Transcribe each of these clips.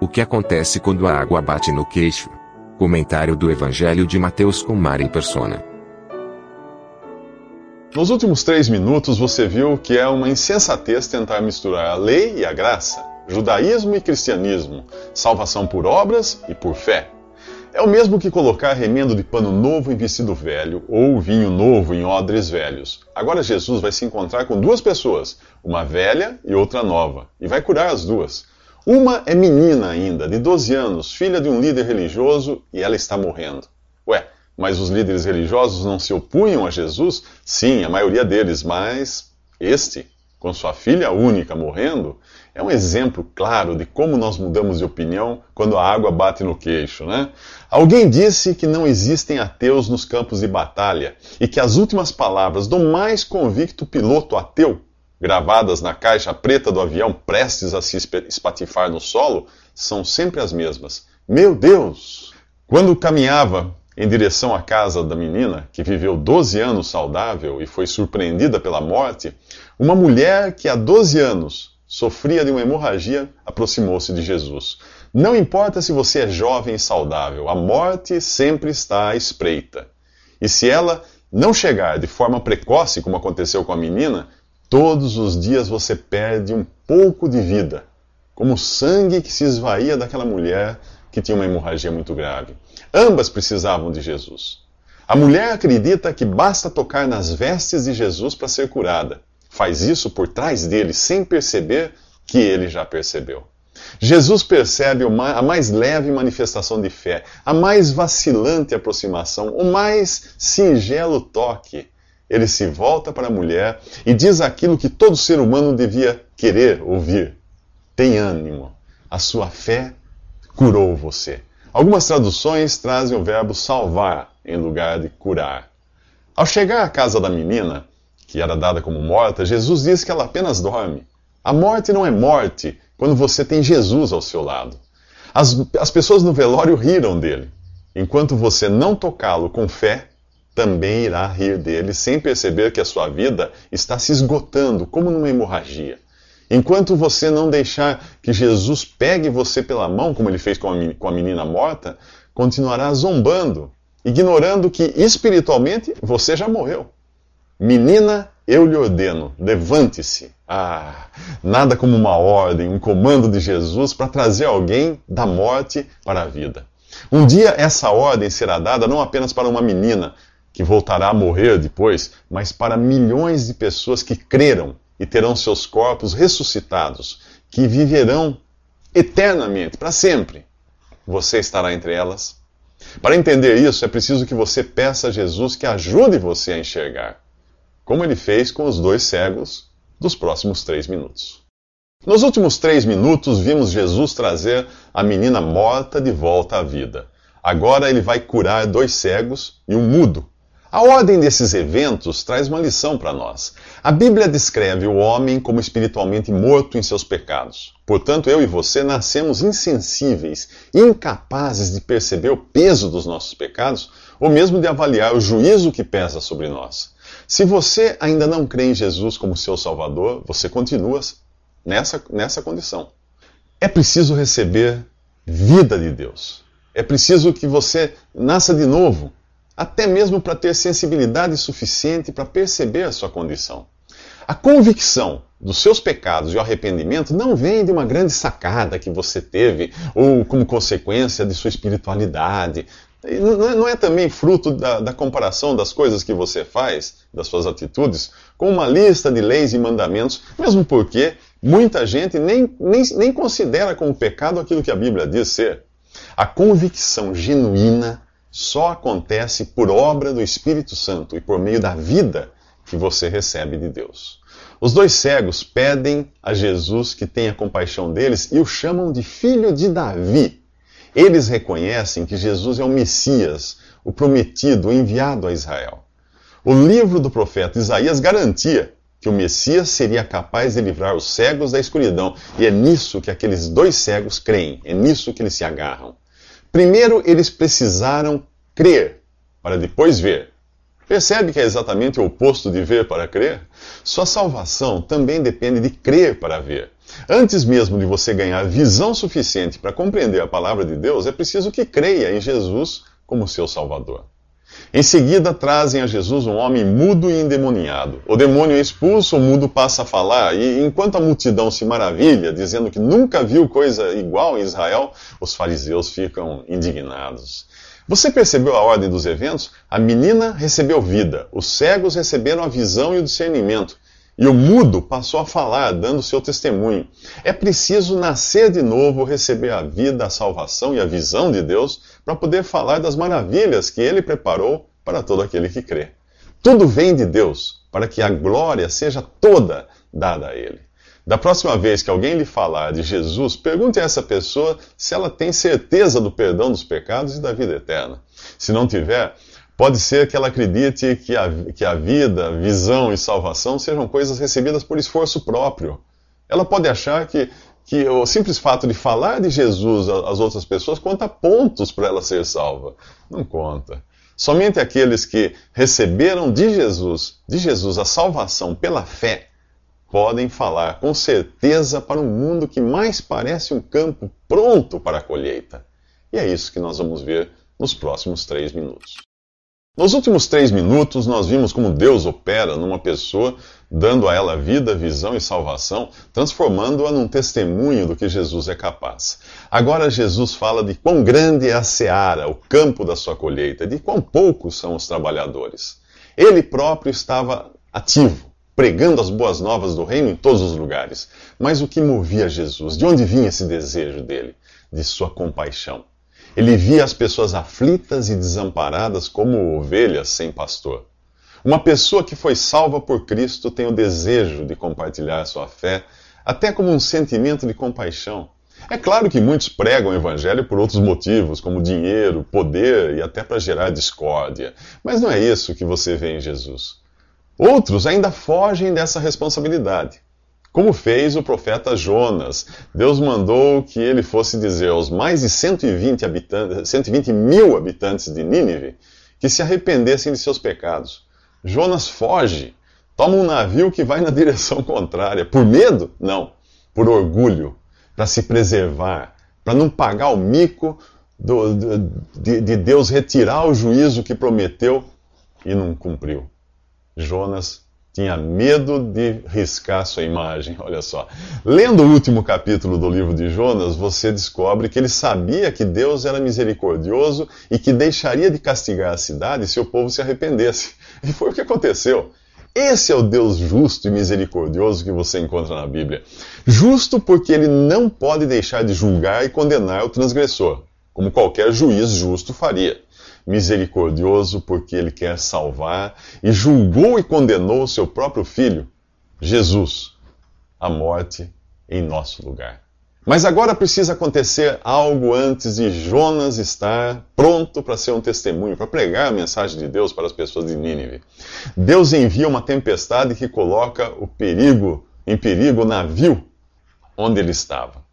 O que acontece quando a água bate no queixo? Comentário do Evangelho de Mateus com Mari Persona. Nos últimos três minutos você viu que é uma insensatez tentar misturar a lei e a graça, judaísmo e cristianismo, salvação por obras e por fé. É o mesmo que colocar remendo de pano novo em vestido velho ou vinho novo em odres velhos. Agora Jesus vai se encontrar com duas pessoas, uma velha e outra nova, e vai curar as duas. Uma é menina ainda, de 12 anos, filha de um líder religioso, e ela está morrendo. Ué, mas os líderes religiosos não se opunham a Jesus? Sim, a maioria deles, mas este, com sua filha única morrendo, é um exemplo claro de como nós mudamos de opinião quando a água bate no queixo, né? Alguém disse que não existem ateus nos campos de batalha e que as últimas palavras do mais convicto piloto ateu gravadas na caixa preta do avião prestes a se espatifar no solo, são sempre as mesmas. Meu Deus! Quando caminhava em direção à casa da menina, que viveu 12 anos saudável e foi surpreendida pela morte, uma mulher que há 12 anos sofria de uma hemorragia aproximou-se de Jesus. Não importa se você é jovem e saudável, a morte sempre está à espreita. E se ela não chegar de forma precoce, como aconteceu com a menina, Todos os dias você perde um pouco de vida, como o sangue que se esvaía daquela mulher que tinha uma hemorragia muito grave. Ambas precisavam de Jesus. A mulher acredita que basta tocar nas vestes de Jesus para ser curada. Faz isso por trás dele, sem perceber que ele já percebeu. Jesus percebe a mais leve manifestação de fé, a mais vacilante aproximação, o mais singelo toque ele se volta para a mulher e diz aquilo que todo ser humano devia querer ouvir: Tem ânimo, a sua fé curou você. Algumas traduções trazem o verbo salvar em lugar de curar. Ao chegar à casa da menina, que era dada como morta, Jesus diz que ela apenas dorme. A morte não é morte quando você tem Jesus ao seu lado. As, as pessoas no velório riram dele. Enquanto você não tocá-lo com fé, também irá rir dele sem perceber que a sua vida está se esgotando, como numa hemorragia. Enquanto você não deixar que Jesus pegue você pela mão, como ele fez com a menina morta, continuará zombando, ignorando que espiritualmente você já morreu. Menina, eu lhe ordeno, levante-se. Ah, nada como uma ordem, um comando de Jesus para trazer alguém da morte para a vida. Um dia essa ordem será dada não apenas para uma menina, que voltará a morrer depois, mas para milhões de pessoas que creram e terão seus corpos ressuscitados, que viverão eternamente, para sempre. Você estará entre elas? Para entender isso, é preciso que você peça a Jesus que ajude você a enxergar, como ele fez com os dois cegos dos próximos três minutos. Nos últimos três minutos, vimos Jesus trazer a menina morta de volta à vida. Agora ele vai curar dois cegos e um mudo a ordem desses eventos traz uma lição para nós. A Bíblia descreve o homem como espiritualmente morto em seus pecados. Portanto, eu e você nascemos insensíveis, incapazes de perceber o peso dos nossos pecados, ou mesmo de avaliar o juízo que pesa sobre nós. Se você ainda não crê em Jesus como seu Salvador, você continua nessa, nessa condição. É preciso receber vida de Deus. É preciso que você nasça de novo até mesmo para ter sensibilidade suficiente para perceber a sua condição. A convicção dos seus pecados e o arrependimento não vem de uma grande sacada que você teve ou como consequência de sua espiritualidade. Não é também fruto da, da, comparação das coisas que você faz, das suas atitudes, com uma lista de leis e mandamentos, mesmo porque muita gente nem, nem, nem considera como pecado aquilo que a Bíblia diz ser. A convicção genuína só acontece por obra do Espírito Santo e por meio da vida que você recebe de Deus. Os dois cegos pedem a Jesus que tenha compaixão deles e o chamam de filho de Davi. Eles reconhecem que Jesus é o Messias, o prometido, o enviado a Israel. O livro do profeta Isaías garantia que o Messias seria capaz de livrar os cegos da escuridão, e é nisso que aqueles dois cegos creem, é nisso que eles se agarram. Primeiro, eles precisaram crer, para depois ver. Percebe que é exatamente o oposto de ver para crer? Sua salvação também depende de crer para ver. Antes mesmo de você ganhar visão suficiente para compreender a palavra de Deus, é preciso que creia em Jesus como seu Salvador. Em seguida, trazem a Jesus um homem mudo e endemoniado. O demônio é expulso, o mudo passa a falar, e enquanto a multidão se maravilha, dizendo que nunca viu coisa igual em Israel, os fariseus ficam indignados. Você percebeu a ordem dos eventos? A menina recebeu vida, os cegos receberam a visão e o discernimento, e o mudo passou a falar, dando seu testemunho. É preciso nascer de novo, receber a vida, a salvação e a visão de Deus para poder falar das maravilhas que ele preparou para todo aquele que crê. Tudo vem de Deus, para que a glória seja toda dada a ele. Da próxima vez que alguém lhe falar de Jesus, pergunte a essa pessoa se ela tem certeza do perdão dos pecados e da vida eterna. Se não tiver, pode ser que ela acredite que a, que a vida, visão e salvação sejam coisas recebidas por esforço próprio. Ela pode achar que, que o simples fato de falar de Jesus às outras pessoas conta pontos para ela ser salva. Não conta. Somente aqueles que receberam de Jesus, de Jesus a salvação pela fé, podem falar com certeza para um mundo que mais parece um campo pronto para a colheita. E é isso que nós vamos ver nos próximos três minutos. Nos últimos três minutos, nós vimos como Deus opera numa pessoa, dando a ela vida, visão e salvação, transformando-a num testemunho do que Jesus é capaz. Agora, Jesus fala de quão grande é a seara, o campo da sua colheita, de quão poucos são os trabalhadores. Ele próprio estava ativo pregando as boas novas do reino em todos os lugares. Mas o que movia Jesus? De onde vinha esse desejo dele? De sua compaixão. Ele via as pessoas aflitas e desamparadas como ovelhas sem pastor. Uma pessoa que foi salva por Cristo tem o desejo de compartilhar sua fé, até como um sentimento de compaixão. É claro que muitos pregam o evangelho por outros motivos, como dinheiro, poder e até para gerar discórdia. Mas não é isso que você vê em Jesus. Outros ainda fogem dessa responsabilidade. Como fez o profeta Jonas. Deus mandou que ele fosse dizer aos mais de 120, habitantes, 120 mil habitantes de Nínive que se arrependessem de seus pecados. Jonas foge, toma um navio que vai na direção contrária. Por medo? Não. Por orgulho, para se preservar, para não pagar o mico do, de, de Deus retirar o juízo que prometeu e não cumpriu. Jonas tinha medo de riscar sua imagem. Olha só. Lendo o último capítulo do livro de Jonas, você descobre que ele sabia que Deus era misericordioso e que deixaria de castigar a cidade se o povo se arrependesse. E foi o que aconteceu. Esse é o Deus justo e misericordioso que você encontra na Bíblia. Justo porque ele não pode deixar de julgar e condenar o transgressor, como qualquer juiz justo faria misericordioso porque ele quer salvar, e julgou e condenou o seu próprio filho, Jesus, à morte em nosso lugar. Mas agora precisa acontecer algo antes de Jonas estar pronto para ser um testemunho, para pregar a mensagem de Deus para as pessoas de Nínive. Deus envia uma tempestade que coloca o perigo, em perigo o navio onde ele estava.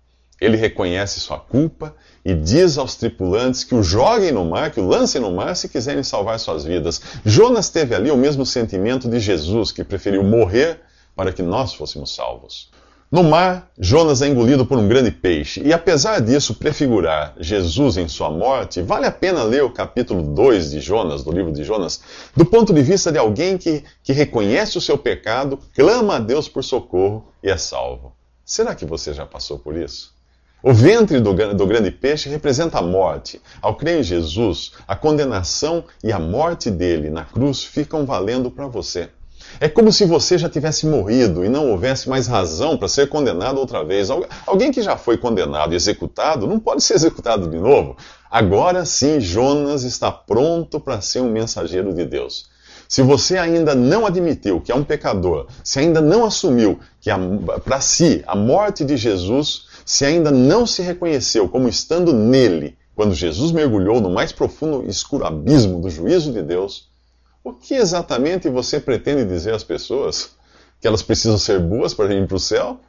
Ele reconhece sua culpa e diz aos tripulantes que o joguem no mar, que o lancem no mar se quiserem salvar suas vidas. Jonas teve ali o mesmo sentimento de Jesus, que preferiu morrer para que nós fôssemos salvos. No mar, Jonas é engolido por um grande peixe, e apesar disso prefigurar Jesus em sua morte, vale a pena ler o capítulo 2 de Jonas, do livro de Jonas, do ponto de vista de alguém que, que reconhece o seu pecado, clama a Deus por socorro e é salvo. Será que você já passou por isso? O ventre do, do, grande peixe representa a morte. Ao crer em Jesus, a condenação e a morte dele na cruz ficam valendo para você. É como se você já tivesse morrido e não houvesse mais razão para ser condenado outra vez. Alguém que já foi condenado e executado não pode ser executado de novo. Agora sim, Jonas está pronto para ser um mensageiro de Deus. Se você ainda não admitiu que é um pecador, se ainda não assumiu que para si a morte de Jesus, se ainda não se reconheceu como estando nele, quando Jesus mergulhou no mais profundo e escuro abismo do juízo de Deus, o que exatamente você pretende dizer às pessoas? Que elas precisam ser boas para ir para o céu?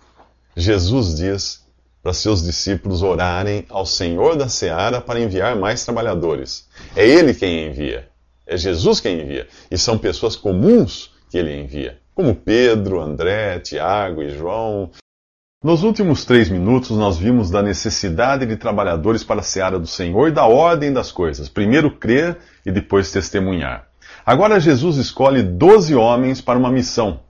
Jesus diz para seus discípulos orarem ao Senhor da seara para enviar mais trabalhadores. É Ele quem envia. É Jesus quem envia. E são pessoas comuns que Ele envia, como Pedro, André, Tiago e João. Nos últimos três minutos, nós vimos da necessidade de trabalhadores para a seara do Senhor e da ordem das coisas. Primeiro crer e depois testemunhar. Agora Jesus escolhe doze homens para uma missão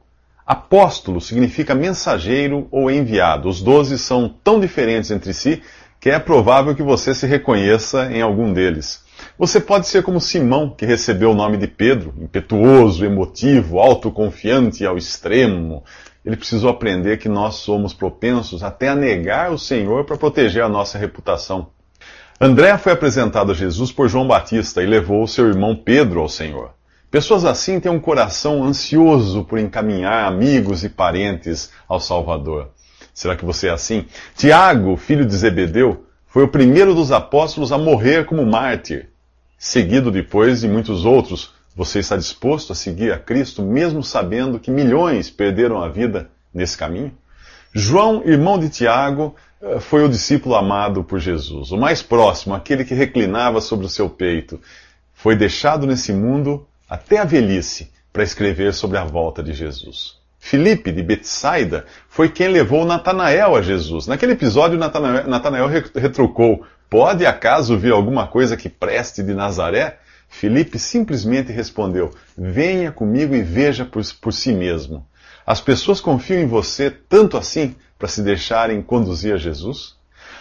Apóstolo significa mensageiro ou enviado. Os doze são tão diferentes entre si que é provável que você se reconheça em algum deles. Você pode ser como Simão, que recebeu o nome de Pedro, impetuoso, emotivo, autoconfiante ao extremo. Ele precisou aprender que nós somos propensos até a negar o Senhor para proteger a nossa reputação. André foi apresentado a Jesus por João Batista e levou seu irmão Pedro ao Senhor. Pessoas assim têm um coração ansioso por encaminhar amigos e parentes ao Salvador. Será que você é assim? Tiago, filho de Zebedeu, foi o primeiro dos apóstolos a morrer como mártir. Seguido depois de muitos outros, você está disposto a seguir a Cristo, mesmo sabendo que milhões perderam a vida nesse caminho? João, irmão de Tiago, eh, foi o discípulo amado por Jesus, o mais próximo, aquele que reclinava sobre o seu peito. Foi deixado nesse mundo até a velhice para escrever sobre a volta de Jesus. Filipe de Betsaida foi quem levou Natanael a Jesus. Naquele episódio, Natanael, retrucou: Pode acaso vir alguma coisa que preste de Nazaré? Filipe simplesmente respondeu: Venha comigo e veja por, por si mesmo. As pessoas confiam em você tanto assim para se deixarem conduzir a Jesus?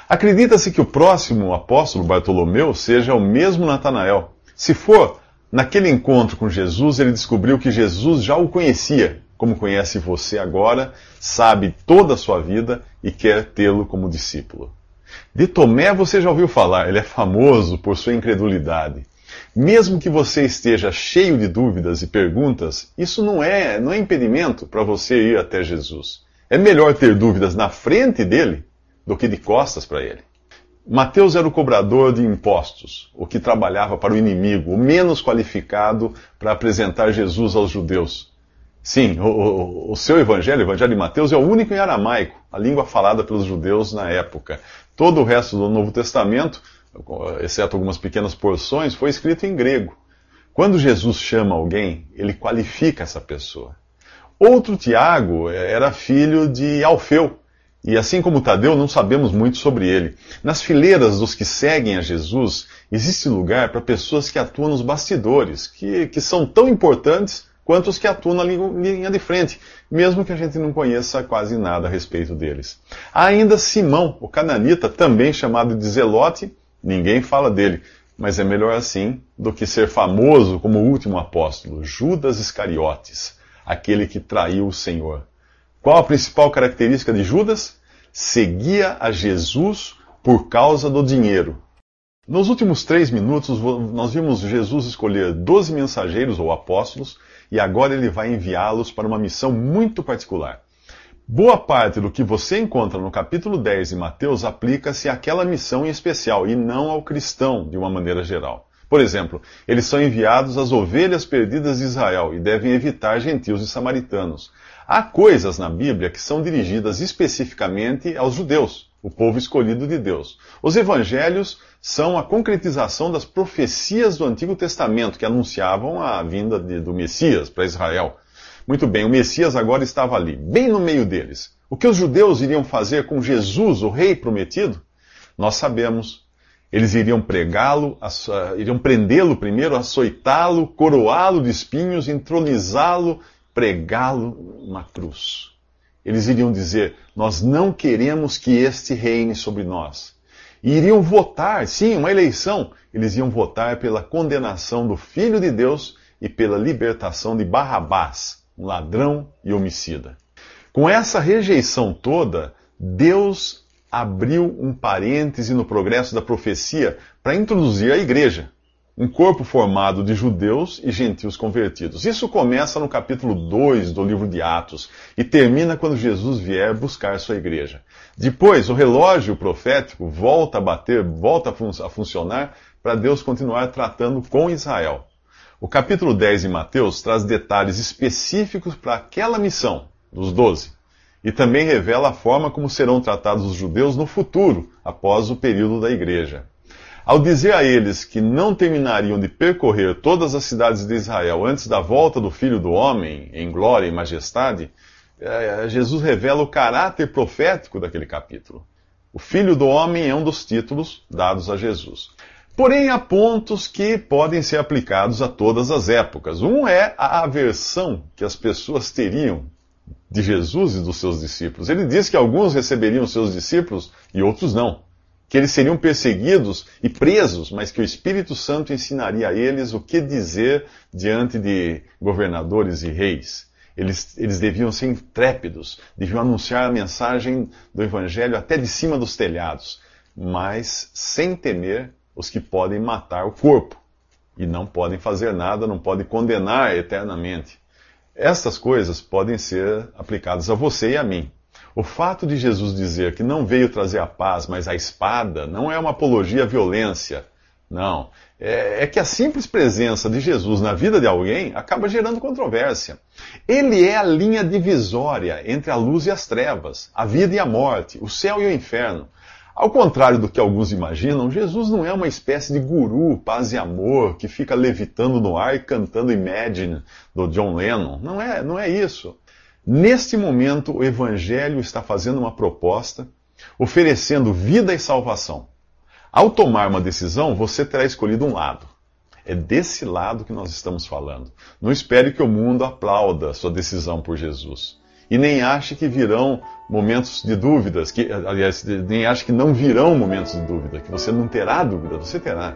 Acredita-se que o próximo apóstolo Bartolomeu seja o mesmo Natanael. Se for, Naquele encontro com Jesus, ele descobriu que Jesus já o conhecia, como conhece você agora, sabe toda a sua vida e quer tê-lo como discípulo. De Tomé você já ouviu falar, ele é famoso por sua incredulidade. Mesmo que você esteja cheio de dúvidas e perguntas, isso não é, não é impedimento para você ir até Jesus. É melhor ter dúvidas na frente dele do que de costas para ele. Mateus era o cobrador de impostos, o que trabalhava para o inimigo, o menos qualificado para apresentar Jesus aos judeus. Sim, o, o, o, seu evangelho, o evangelho de Mateus, é o único em aramaico, a língua falada pelos judeus na época. Todo o resto do Novo Testamento, exceto algumas pequenas porções, foi escrito em grego. Quando Jesus chama alguém, ele qualifica essa pessoa. Outro Tiago era filho de Alfeu, e assim como Tadeu, não sabemos muito sobre ele. Nas fileiras dos que seguem a Jesus, existe lugar para pessoas que atuam nos bastidores, que, que são tão importantes quanto os que atuam na linha de frente, mesmo que a gente não conheça quase nada a respeito deles. Há ainda Simão, o cananita, também chamado de Zelote, ninguém fala dele, mas é melhor assim do que ser famoso como o último apóstolo, Judas Iscariotes, aquele que traiu o Senhor. Qual a principal característica de Judas? Seguia a Jesus por causa do dinheiro. Nos últimos três minutos, nós vimos Jesus escolher doze mensageiros ou apóstolos e agora ele vai enviá-los para uma missão muito particular. Boa parte do que você encontra no capítulo 10 de Mateus aplica-se àquela missão em especial e não ao cristão de uma maneira geral. Por exemplo, eles são enviados às ovelhas perdidas de Israel e devem evitar gentios e samaritanos. Há coisas na Bíblia que são dirigidas especificamente aos judeus, o povo escolhido de Deus. Os evangelhos são a concretização das profecias do Antigo Testamento que anunciavam a vinda de, do Messias para Israel. Muito bem, o Messias agora estava ali, bem no meio deles. O que os judeus iriam fazer com Jesus, o rei prometido? Nós sabemos. Eles iriam pregá-lo, iriam prendê-lo primeiro, açoitá-lo, coroá-lo de espinhos, entronizá-lo pregá-lo na cruz. Eles iriam dizer: Nós não queremos que este reine sobre nós. E iriam votar, sim, uma eleição. Eles iam votar pela condenação do Filho de Deus e pela libertação de Barrabás, um ladrão e homicida. Com essa rejeição toda, Deus abriu um parêntese no progresso da profecia para introduzir a igreja um corpo formado de judeus e gentios convertidos. Isso começa no capítulo 2 do livro de Atos e termina quando Jesus vier buscar sua igreja. Depois, o relógio profético volta a bater, volta a, fun a funcionar para Deus continuar tratando com Israel. O capítulo 10 de Mateus traz detalhes específicos para aquela missão dos doze e também revela a forma como serão tratados os judeus no futuro, após o período da igreja. Ao dizer a eles que não terminariam de percorrer todas as cidades de Israel antes da volta do Filho do Homem, em glória e majestade, eh, Jesus revela o caráter profético daquele capítulo. O Filho do Homem é um dos títulos dados a Jesus. Porém, há pontos que podem ser aplicados a todas as épocas. Um é a aversão que as pessoas teriam de Jesus e dos seus discípulos. Ele diz que alguns receberiam seus discípulos e outros não. Que eles seriam perseguidos e presos, mas que o Espírito Santo ensinaria a eles o que dizer diante de governadores e reis. Eles, eles deviam ser intrépidos, deviam anunciar a mensagem do Evangelho até de cima dos telhados, mas sem temer os que podem matar o corpo e não podem fazer nada, não podem condenar eternamente. Estas coisas podem ser aplicadas a você e a mim. O fato de Jesus dizer que não veio trazer a paz, mas a espada, não é uma apologia à violência. Não. É, é, que a simples presença de Jesus na vida de alguém acaba gerando controvérsia. Ele é a linha divisória entre a luz e as trevas, a vida e a morte, o céu e o inferno. Ao contrário do que alguns imaginam, Jesus não é uma espécie de guru, paz e amor, que fica levitando no ar e cantando Imagine do John Lennon. Não é, não é isso. Neste momento, o Evangelho está fazendo uma proposta, oferecendo vida e salvação. Ao tomar uma decisão, você terá escolhido um lado. É desse lado que nós estamos falando. Não espere que o mundo aplauda sua decisão por Jesus. E nem ache que virão momentos de dúvidas, que, aliás, nem ache que não virão momentos de dúvida, que você não terá dúvida, você terá.